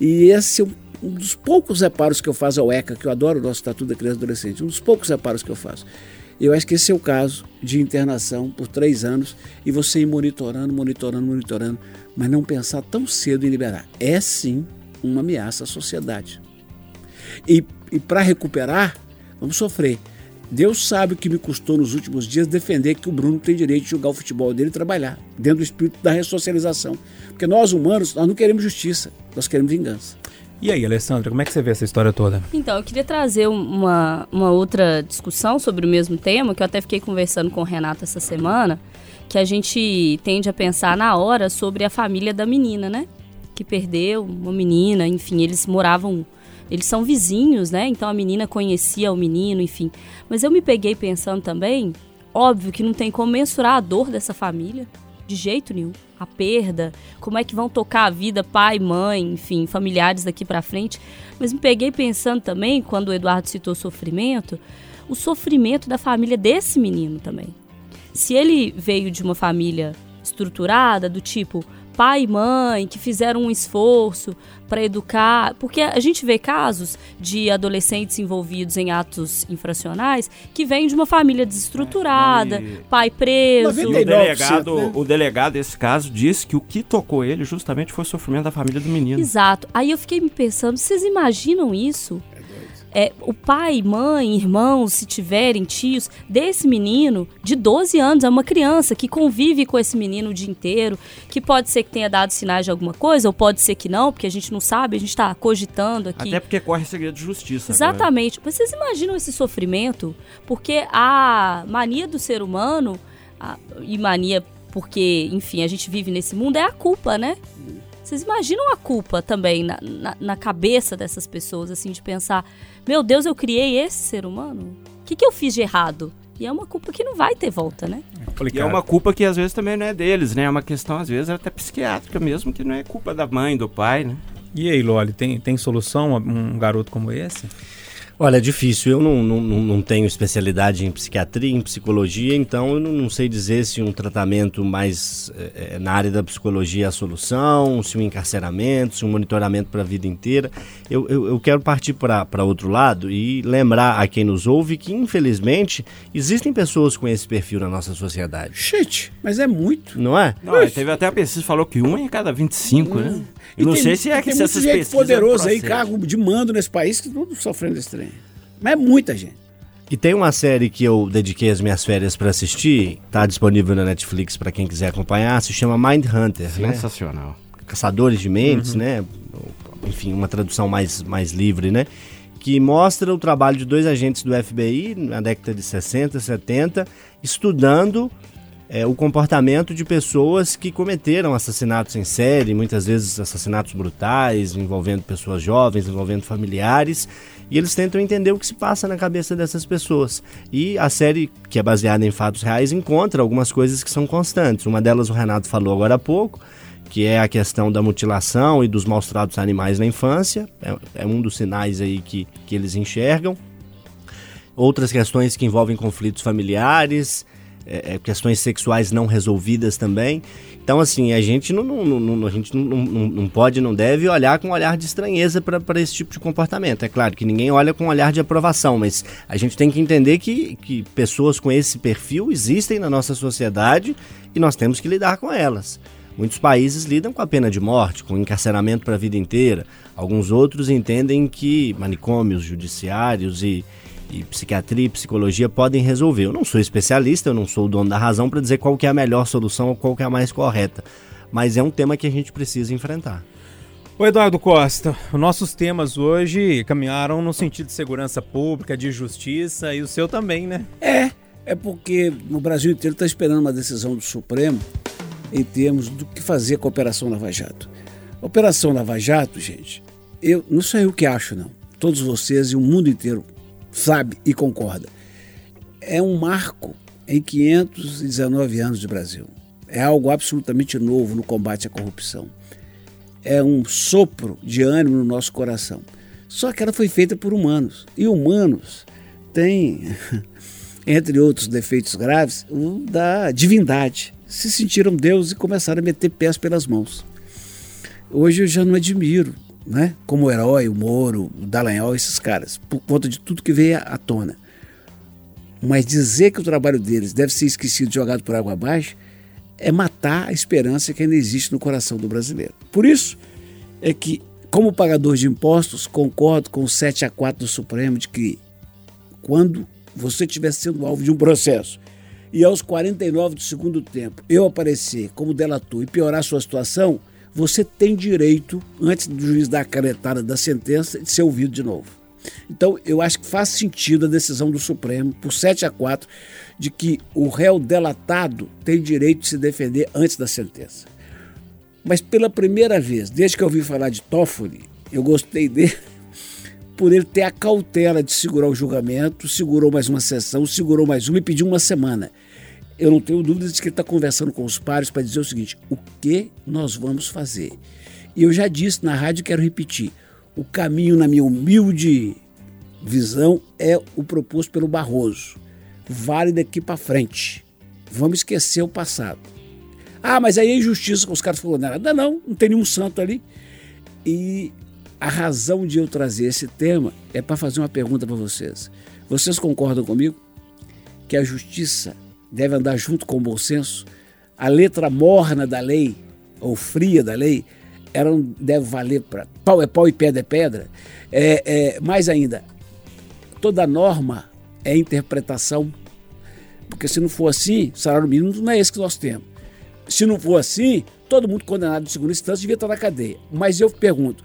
S5: E esse é um, um dos poucos reparos que eu faço ao ECA, que eu adoro o nosso Estatuto da Criança e Adolescente. Um dos poucos reparos que eu faço. Eu acho que esse é o caso de internação por três anos e você ir monitorando, monitorando, monitorando, mas não pensar tão cedo em liberar. É sim uma ameaça à sociedade. E, e para recuperar, vamos sofrer. Deus sabe o que me custou nos últimos dias defender que o Bruno tem direito de jogar o futebol dele e trabalhar, dentro do espírito da ressocialização. Porque nós humanos, nós não queremos justiça, nós queremos vingança.
S1: E aí, Alessandra, como é que você vê essa história toda?
S2: Então, eu queria trazer uma, uma outra discussão sobre o mesmo tema, que eu até fiquei conversando com o Renato essa semana, que a gente tende a pensar na hora sobre a família da menina, né? Que perdeu uma menina, enfim, eles moravam. Eles são vizinhos, né? Então a menina conhecia o menino, enfim. Mas eu me peguei pensando também, óbvio que não tem como mensurar a dor dessa família, de jeito nenhum. A perda, como é que vão tocar a vida pai, mãe, enfim, familiares daqui pra frente. Mas me peguei pensando também, quando o Eduardo citou sofrimento, o sofrimento da família desse menino também. Se ele veio de uma família estruturada, do tipo pai e mãe que fizeram um esforço para educar, porque a gente vê casos de adolescentes envolvidos em atos infracionais que vêm de uma família desestruturada,
S3: Não, e-
S2: pai preso.
S3: E o
S5: 99%,
S3: delegado,
S5: né?
S3: o delegado desse caso disse que o que tocou ele justamente foi o sofrimento da família do menino.
S2: Exato. Aí eu fiquei me pensando, vocês imaginam isso? É, o pai, mãe, irmãos, se tiverem tios, desse menino de 12 anos, é uma criança que convive com esse menino o dia inteiro, que pode ser que tenha dado sinais de alguma coisa, ou pode ser que não, porque a gente não sabe, a gente está cogitando aqui.
S3: Até porque corre segredo de justiça. agora.
S2: Exatamente. Mas Vocês imaginam esse sofrimento? Porque a mania do ser humano, a- e mania porque, enfim, a gente vive nesse mundo, é a culpa, né? Vocês imaginam a culpa também na, na, na cabeça dessas pessoas, assim, de pensar: meu Deus, eu criei esse ser humano? O que, que eu fiz de errado? E é uma culpa que não vai ter volta, né?
S3: E é
S1: Complicado.
S3: uma culpa que às vezes também não é deles, né? É uma questão, às vezes, até psiquiátrica mesmo, que não é culpa da mãe, do pai, né?
S1: E aí, Loli, tem, tem solução um garoto como esse?
S4: Olha, é difícil. Eu não, não, não tenho especialidade em psiquiatria, em psicologia, então eu não, não sei dizer se um tratamento mais eh, na área da psicologia é a solução, se um encarceramento, se um monitoramento para a vida inteira. Eu, eu, eu quero partir para outro lado e lembrar a quem nos ouve que, infelizmente, existem pessoas com esse perfil na nossa sociedade.
S5: Gente, mas é muito.
S4: Não é?
S3: Não, e teve até a pesquisa que falou que um em cada 25, né? E não
S5: tem-
S3: sei se é que
S5: tem
S3: se
S5: muito
S3: essas
S5: gente
S3: pesquisas
S5: poderoso aí, cargo de mando nesse país, que tudo sofrendo desse trem. Mas é muita gente.
S4: E tem uma série que eu dediquei as minhas férias para assistir, tá disponível na Netflix para quem quiser acompanhar, se chama Mind Hunter, né?
S3: Sensacional.
S4: Caçadores de Mentes, né? Enfim, uma tradução mais, mais livre, né? Que mostra o trabalho de dois agentes do FBI na década de 60, 70, estudando é, o comportamento de pessoas que cometeram assassinatos em série, muitas vezes assassinatos brutais, envolvendo pessoas jovens, envolvendo familiares, e eles tentam entender o que se passa na cabeça dessas pessoas. E a série, que é baseada em fatos reais, encontra algumas coisas que são constantes. Uma delas o Renato falou agora há pouco, que é a questão da mutilação e dos maus tratos animais na infância. É, é um dos sinais aí que, que eles enxergam. Outras questões que envolvem conflitos familiares, é, é, questões sexuais não resolvidas também. Então, assim, a gente não, não, não- a gente não, não pode, não deve olhar com um olhar de estranheza para esse tipo de comportamento. É claro que ninguém olha com um olhar de aprovação, mas a gente tem que entender que, que pessoas com esse perfil existem na nossa sociedade e nós temos que lidar com elas. Muitos países lidam com a pena de morte, com encarceramento para a vida inteira. Alguns outros entendem que manicômios judiciários e, e psiquiatria e psicologia podem resolver. Eu não sou especialista, eu não sou o dono da razão para dizer qual que é a melhor solução ou qual que é a mais correta. Mas é um tema que a gente precisa enfrentar.
S1: Ô Eduardo Costa, os nossos temas hoje caminharam no sentido de segurança pública, de justiça e o seu também, né?
S5: É, é porque no Brasil inteiro está esperando uma decisão do Supremo em termos do que fazer com a Operação Lava Jato. A Operação Lava Jato, gente, eu não sou eu que acho, não. Todos vocês e o mundo inteiro sabe e concorda. É um marco em 519 anos de Brasil. É algo absolutamente novo no combate à corrupção. É um sopro de ânimo no nosso coração. Só que ela foi feita por humanos. E humanos têm entre outros defeitos graves, o da divindade. Se sentiram Deus e começaram a meter pés pelas mãos. Hoje eu já não admiro, né? Como o herói, o Moro, o Dallagnol, esses caras, por conta de tudo que veio à tona. Mas dizer que o trabalho deles deve ser esquecido, jogado por água abaixo, é matar a esperança que ainda existe no coração do brasileiro. Por isso é que, como pagador de impostos, concordo com o 7 a 4 do Supremo de que quando você estiver sendo alvo de um processo e aos 49 do segundo tempo eu aparecer como delator e piorar sua situação, você tem direito, antes do juiz dar a canetada da sentença, de ser ouvido de novo. Então, eu acho que faz sentido a decisão do Supremo, por 7 a 4, de que o réu delatado tem direito de se defender antes da sentença. Mas pela primeira vez, desde que eu ouvi falar de Toffoli, eu gostei dele por ele ter a cautela de segurar o julgamento, segurou mais uma sessão, segurou mais uma e pediu uma semana. Eu não tenho dúvidas de que ele está conversando com os pares para dizer o seguinte: o que nós vamos fazer? E eu já disse na rádio quero repetir: o caminho, na minha humilde visão, é o proposto pelo Barroso. Vale daqui para frente. Vamos esquecer o passado. Ah, mas aí é injustiça com os caras falando nada. Não, não tem nenhum santo ali. E a razão de eu trazer esse tema é para fazer uma pergunta para vocês. Vocês concordam comigo que a justiça deve andar junto com o bom senso? A letra morna da lei, ou fria da lei, ela não deve valer para pau é pau e pedra é pedra? É, é, mais ainda, toda norma é interpretação. Porque se não for assim, salário mínimo não é esse que nós temos. Se não for assim, todo mundo condenado de segunda instância devia estar na cadeia. Mas eu pergunto,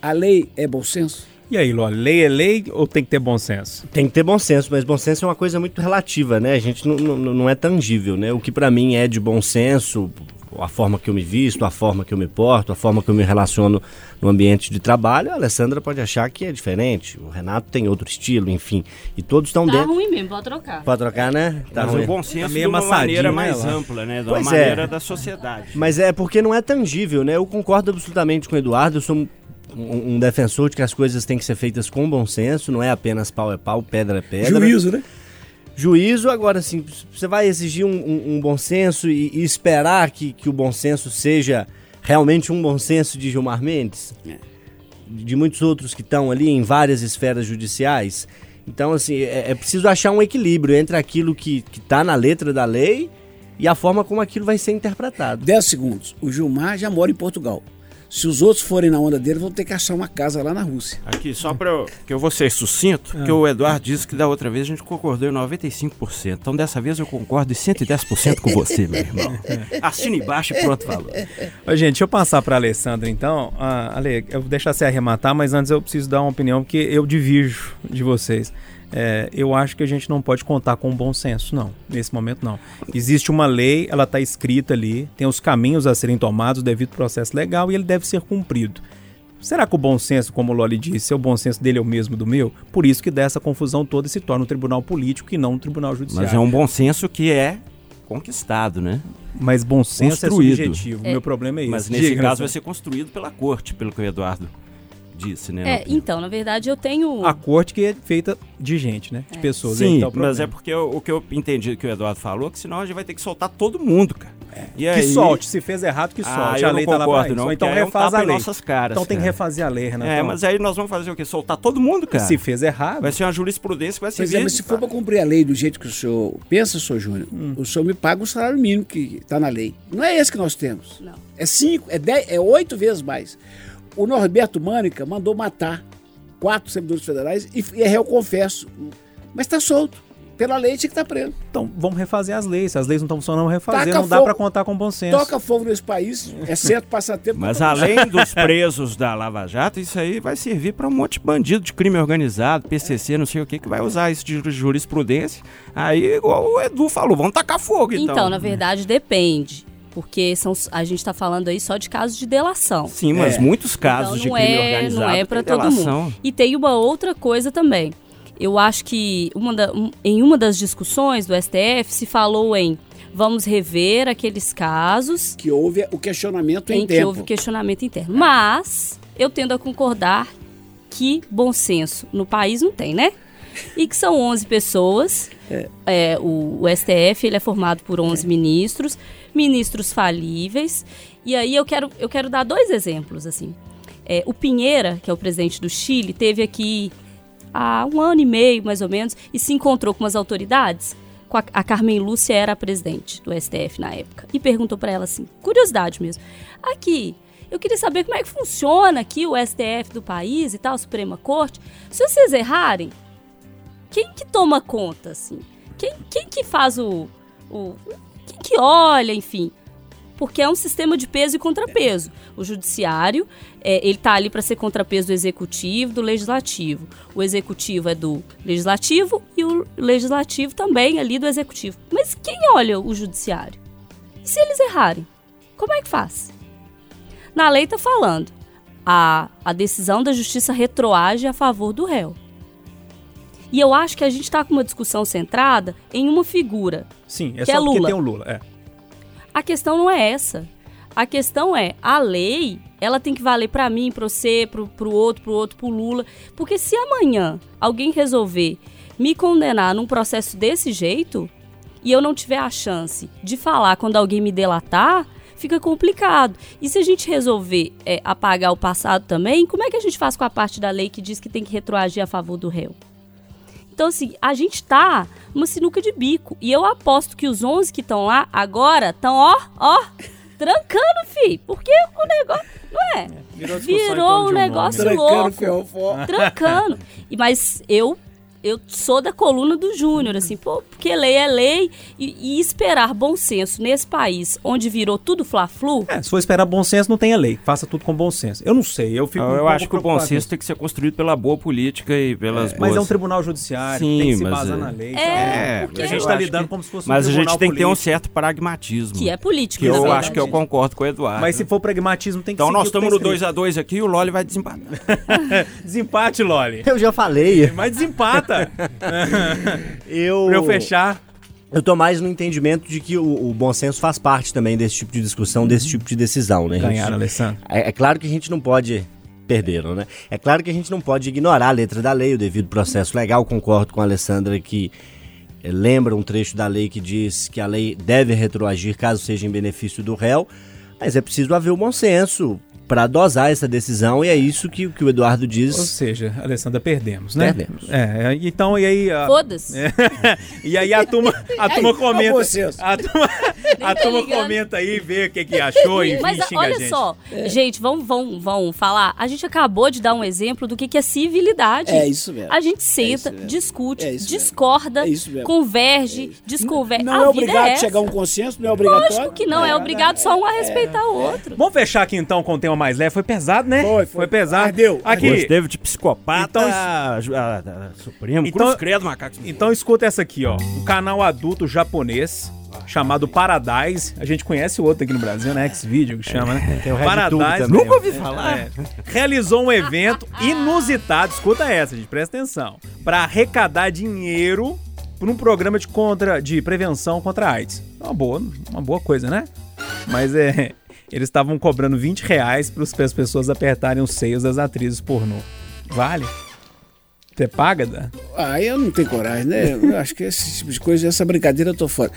S5: a lei é bom senso?
S1: E aí, Ló, lei é lei ou tem que ter bom senso?
S4: Tem que ter bom senso, mas bom senso é uma coisa muito relativa, né? A gente não, não, não é tangível, né? O que pra mim é de bom senso, a forma que eu me visto, a forma que eu me porto, a forma que eu me relaciono no ambiente de trabalho, a Alessandra pode achar que é diferente. O Renato tem outro estilo, enfim. E todos estão
S2: Tá
S4: dentro.
S2: ruim mesmo, pode trocar.
S4: Pode trocar, né? Tá
S3: Mas
S4: ruim.
S3: o bom senso
S1: meio
S3: de uma maneira
S1: né,
S3: mais
S1: lá?
S3: ampla, né? De uma
S4: Pois é.
S3: maneira da sociedade.
S4: Mas é porque não é tangível, né? Eu concordo absolutamente com o Eduardo. Eu sou um, um- defensor de que as coisas têm que ser feitas com bom senso, não é apenas pau é pau, pedra é pedra.
S5: Juízo, né?
S4: Juízo, agora assim, você vai exigir um, um- um bom senso e, e esperar que, que o bom senso seja realmente um bom senso de Gilmar Mendes? De muitos outros que estão ali em várias esferas judiciais. Então, assim, é, é preciso achar um equilíbrio entre aquilo que está na letra da lei e a forma como aquilo vai ser interpretado.
S5: 10 segundos. O Gilmar já mora em Portugal. Se os outros forem na onda dele, vão ter que achar uma casa lá na Rússia.
S3: Aqui, só para eu, que eu vou ser sucinto, que o Eduardo disse que da outra vez a gente concordou em 95%. Então dessa vez eu concordo em 110% com você, meu irmão. Assine embaixo e pronto, falou.
S1: Ô, gente, deixa eu passar pra Alessandra então. Ah, Ale, eu vou deixar você arrematar, mas antes eu preciso dar uma opinião, porque eu divirjo de vocês. É, eu acho que a gente não pode contar com bom senso, não. Nesse momento, não. Existe uma lei, ela está escrita ali, tem os caminhos a serem tomados devido ao processo legal e ele deve ser cumprido. Será que o bom senso, como o Loli disse, é o bom senso dele é o mesmo do meu? Por isso que dá essa confusão toda e se torna um tribunal político e não um tribunal judiciário.
S3: Mas é um bom senso que é conquistado, né?
S1: Mas bom senso
S3: Construído.
S1: é subjetivo. O meu problema é esse.
S3: Mas nesse
S1: Diga,
S3: caso vai ser construído pela corte, pelo que o Eduardo disse, né?
S2: É, então, na verdade, eu tenho.
S1: A corte que é feita de gente, né? De pessoas. aí
S3: Sim,
S1: que tá o
S3: mas é porque o, o que eu entendi que o Eduardo falou, que senão a gente vai ter que soltar todo mundo, cara. E
S1: Que
S3: aí-
S1: solte, se fez errado, que
S3: Ah,
S1: solte.
S3: eu
S1: a lei
S3: não
S1: tá lá pra
S3: concordo,
S1: isso.
S3: não,
S1: Ou então
S3: é um
S1: refaz
S3: tapa
S1: a lei.
S3: nossas caras,
S1: então tem que
S3: cara.
S1: refazer a lei, Renato.
S3: É, mas aí nós vamos fazer o quê? Soltar todo mundo, cara.
S1: se fez errado,
S3: Vai ser uma jurisprudência que vai ser
S5: Pois é, mas se for para cumprir a lei do jeito que o senhor pensa, senhor Júnior, o senhor me paga o salário mínimo que está na lei. Não é esse que nós temos.
S2: Não.
S5: É cinco, é dez, é oito vezes mais. O Norberto Mânica mandou matar quatro servidores federais e, e é réu confesso. Mas está solto. Pela lei tinha que estar preso.
S1: então vamos refazer as leis. Se as leis não estão funcionando, vamos refazer.
S5: Taca
S1: não dá pra contar com bom senso.
S5: Toca fogo nesse país, é certo passar tempo.
S3: Mas além dos presos da Lava Jato, isso aí vai servir para um monte de bandido de crime organizado, PCC, não sei o que, que vai usar isso de ju- jurisprudência. Aí, igual o Edu falou, vamos tacar fogo, então.
S2: Então, na verdade, depende. Porque são, a gente tá falando aí só de casos de delação.
S3: Sim, mas
S5: É.
S3: muitos casos
S2: Então,
S3: de
S2: não
S3: crime
S2: é,
S3: organizado.
S2: Não é para todo
S3: delação.
S2: mundo. E tem uma outra coisa também. Eu acho que uma da- um- em uma das discussões do STF se falou em vamos rever aqueles casos
S5: Que houve o questionamento em,
S2: em que houve questionamento interno. Mas eu tendo a concordar que bom senso no país não tem, né? E que são 11 pessoas. É, o, o STF ele é formado por 11 ministros, ministros falíveis. E aí eu quero, eu quero dar dois exemplos assim. É, o Pinheira, que é o presidente do Chile, teve aqui há um ano e meio, mais ou menos, e se encontrou com as autoridades. Com a, a Carmen Lúcia era a presidente do STF na época. E perguntou para ela assim, curiosidade mesmo. Aqui, eu queria saber como é que funciona aqui o STF do país e tal, a Suprema Corte. Se vocês errarem, quem que toma conta, assim? Quem, quem que faz o, o... Que olha, enfim? Porque é um sistema de peso e contrapeso. O judiciário, é, ele tá ali para ser contrapeso do executivo, do legislativo. O executivo é do legislativo e o legislativo também ali do executivo. Mas quem olha o judiciário? E se eles errarem? Como é que faz? Na lei tá falando, a, a decisão da justiça retroage a favor do réu. E eu acho que a gente está com uma discussão centrada em uma figura.
S1: Sim, é
S2: Que
S1: só
S2: é
S1: porque
S2: Lula.
S1: tem o Lula. É.
S2: A questão não é essa. A questão é, a lei, ela tem que valer pra mim, pra você, pro, pro outro, pro outro, pro Lula. Porque se amanhã alguém resolver me condenar num processo desse jeito, e eu não tiver a chance de falar quando alguém me delatar, fica complicado. E se a gente resolver é, apagar o passado também, como é que a gente faz com a parte da lei que diz que tem que retroagir a favor do réu? Então, assim, a gente tá numa sinuca de bico. E eu aposto que os 11 que estão lá agora estão, ó, ó, trancando, fi. Porque o negócio. Não é?
S1: Virou em
S2: Virou
S1: torno
S2: um
S1: um
S2: negócio
S5: Trancando
S2: louco.
S5: ferro forte.
S2: Trancando. E, mas eu eu sou da coluna do Júnior, assim, pô, porque lei é lei e, e esperar bom senso nesse país onde virou tudo fla-flu.
S1: É, se for esperar bom senso, não tenha lei. Faça tudo com bom senso. Eu não sei, eu fico. um
S3: eu acho que o bom senso tem que ser construído pela boa política e pelas
S1: isso.
S3: boas...
S1: Mas é um tribunal judiciário,
S3: Sim,
S1: tem que se
S3: mas
S1: basar
S3: é-
S1: na lei.
S2: É,
S1: sabe?
S2: porque
S1: a gente
S3: eu
S1: tá
S3: acho
S1: lidando
S3: que-
S1: como se fosse
S3: Mas
S1: um
S3: a gente tem que ter um
S1: político.
S3: certo pragmatismo.
S2: Que é político,
S3: Que eu
S2: verdade.
S3: acho que eu concordo com o Eduardo.
S1: Mas se for pragmatismo, tem que
S3: Então nós estamos no
S1: escrito.
S3: 2x2 aqui e o Loli vai desempatar.
S1: Desempate, Loli.
S4: Eu já falei.
S1: Mas desempata.
S4: Eu,
S1: pra eu fechar.
S4: eu tô mais no entendimento de que o, o bom senso faz parte também desse tipo de discussão, desse tipo de decisão, né? A gente-
S1: Ganharam, Alessandro.
S4: É, é claro que a gente não pode. Perderam, né? É claro que a gente não pode ignorar a letra da lei, o devido processo legal. Concordo com a Alessandra que eh, lembra um trecho da lei que diz que a lei deve retroagir caso seja em benefício do réu, mas é preciso haver o bom senso para dosar essa decisão e é isso que, que o Eduardo
S1: Ou
S4: diz.
S1: seja, Alessandra, perdemos, né?
S4: Perdemos.
S1: É, então, e aí... a-
S2: Foda-se.
S1: E aí a turma, a turma comenta.
S5: bom senso.
S1: A turma, a
S2: tá
S1: turma comenta aí, vê o que, que achou e
S2: Mas
S1: xinga
S2: olha
S1: gente.
S2: só, gente, vamos, vamos, vamos falar. A gente acabou de dar um exemplo do que, que é civilidade.
S5: É isso mesmo.
S2: A gente senta,
S5: mesmo.
S2: discute,
S5: É
S2: discorda,
S5: É
S2: converge, desconversa.
S5: Não
S2: a
S5: é
S2: vida
S5: obrigado
S2: é
S5: a
S2: essa.
S5: chegar a um consenso, não é obrigatório.
S2: Lógico que não, é, obrigado só um a respeitar o outro.
S1: Vamos fechar aqui então com o tema mais leve. Foi pesado, né?
S5: Foi, foi.
S1: pesado.
S5: Ardeu,
S1: Aqui.
S3: Gosteve de psicopata,
S1: Então-
S3: a, a- a- Supremo,
S1: Então-
S3: Cruz Credo, Macaco.
S1: Então escuta essa aqui, ó. Um canal adulto japonês chamado Paradise. A gente conhece o outro aqui no Brasil, né? X-Video que chama, né?
S4: Tem o
S1: Paradise.
S3: Nunca ouvi falar.
S1: É. realizou um evento inusitado, escuta essa, gente, presta atenção, para arrecadar dinheiro para um programa de contra de prevenção contra a AIDS. É Uma boa, uma boa coisa, né? Mas é, eles estavam cobrando 20 reais para as pessoas apertarem os seios das atrizes pornô. Vale? Você paga, Dan?
S5: Ah, eu não tenho coragem, né? Eu acho que esse tipo de coisa, essa brincadeira eu tô fora.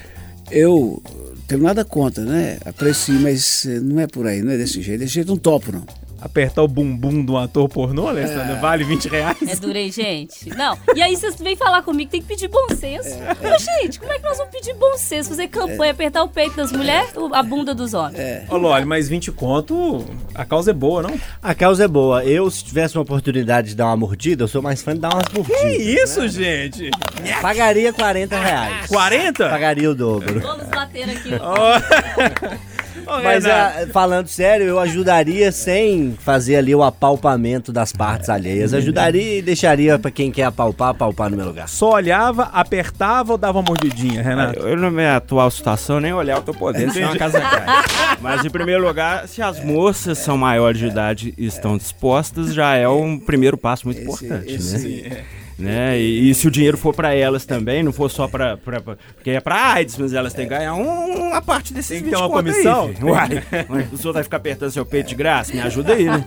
S5: Eu tenho nada contra, né? Aprecio, mas eh, não é por aí, não é desse jeito. Desse jeito não topo, não.
S1: Apertar o bumbum de um ator pornô, Alessandro, vale 20 reais?
S2: É durei, gente. Não. E aí vocês vêm falar comigo, tem que pedir bom senso. Ô, gente, como é que nós vamos pedir bom senso? Fazer campanha, apertar o peito das mulheres, ou a bunda dos homens?
S1: Ô, Loli, mas 20 conto, a causa é boa, não?
S4: A causa é boa. Eu, se tivesse uma oportunidade de dar uma mordida, eu sou mais fã de dar umas mordidas.
S1: Que isso, gente?
S4: Pagaria 40 reais.
S1: 40?
S4: Pagaria o dobro.
S2: Vamos bater aqui.
S1: Ô,
S4: Mas
S1: Renato,
S4: ah, falando sério, eu ajudaria sem fazer ali o apalpamento das partes alheias. Ajudaria e deixaria pra quem quer apalpar, apalpar no meu lugar.
S1: só olhava, apertava ou dava uma mordidinha, Renato?
S3: Eu, na minha atual situação, nem olhar eu tô podendo, senão a casa cai. Mas, em primeiro lugar, se as moças são maiores de idade e estão dispostas, já é um primeiro passo muito importante,
S5: esse-
S3: né? Né? E, e se o dinheiro for pra elas também, não for só pra- Porque é pra AIDS, mas elas têm que ganhar um- uma parte desses
S1: Tem que ter
S3: 20
S1: uma
S3: aí,
S1: comissão?
S3: filho. Uai, o senhor vai ficar apertando seu peito de graça? Me ajuda aí, né?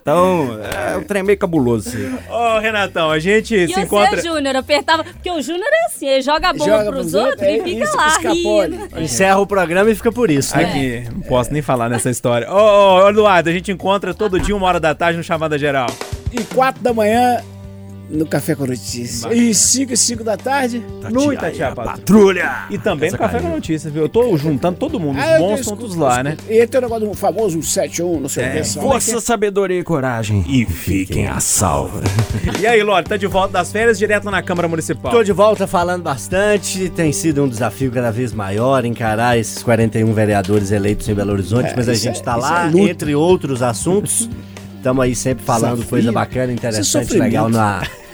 S3: Então, é um trem meio cabuloso aí.
S1: Ô, Renatão, a gente
S2: E
S1: se
S2: você,
S1: encontra.
S2: Júnior, apertava. Porque o Júnior é assim, ele joga a bomba
S5: Joga
S2: pros
S5: pros
S2: outros
S5: outros,
S2: e
S5: é
S2: fica
S5: isso,
S2: lá rindo.
S4: Encerra o programa e fica por isso, né?
S1: Aqui, não posso nem falar nessa história. Ô, ô, Eduardo, a gente encontra todo dia, uma hora da tarde, no Chamada Geral.
S5: E quatro da manhã no Café com Notícias. E cinco e cinco da tarde.
S1: No Itatiaia Patrulha.
S3: Patrulha!
S1: E também no Café com Notícias, viu? Eu tô juntando todo mundo, os
S5: Ah, eu
S1: bons
S5: escuto,
S1: contos lá, né?
S5: E tem o negócio do famoso 71, não sei o que. só.
S3: Força, sabedoria e coragem. E fiquem a salva.
S1: E aí, Loli, tá de volta das férias, direto na Câmara Municipal.
S4: Tô de volta falando bastante. Tem sido um desafio cada vez maior encarar esses 41 vereadores eleitos em Belo Horizonte,
S5: É,
S4: mas a gente
S5: é-
S4: tá lá,
S5: é
S4: entre outros assuntos. Estamos aí sempre falando coisa bacana,
S5: é
S4: interessante, legal na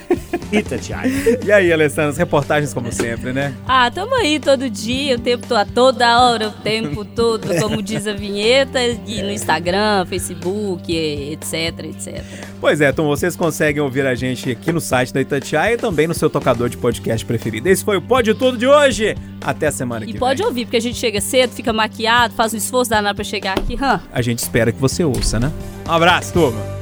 S4: Itatiaia.
S1: E aí, Alessandro, as reportagens como sempre, né?
S2: Ah, tamo aí todo dia, o tempo todo, a toda hora, o tempo todo, como diz a vinheta, e no Instagram, Facebook, etc, etc.
S1: Pois é, então vocês conseguem ouvir a gente aqui no site da Itatiaia e também no seu tocador de podcast preferido. Esse foi o Pode Tudo de hoje. Até a semana
S2: E
S1: que
S2: pode
S1: vem.
S2: ouvir, porque a gente chega cedo, fica maquiado, faz um esforço danado pra chegar aqui. Hã?
S1: A gente espera que você ouça, né? Um abraço, turma.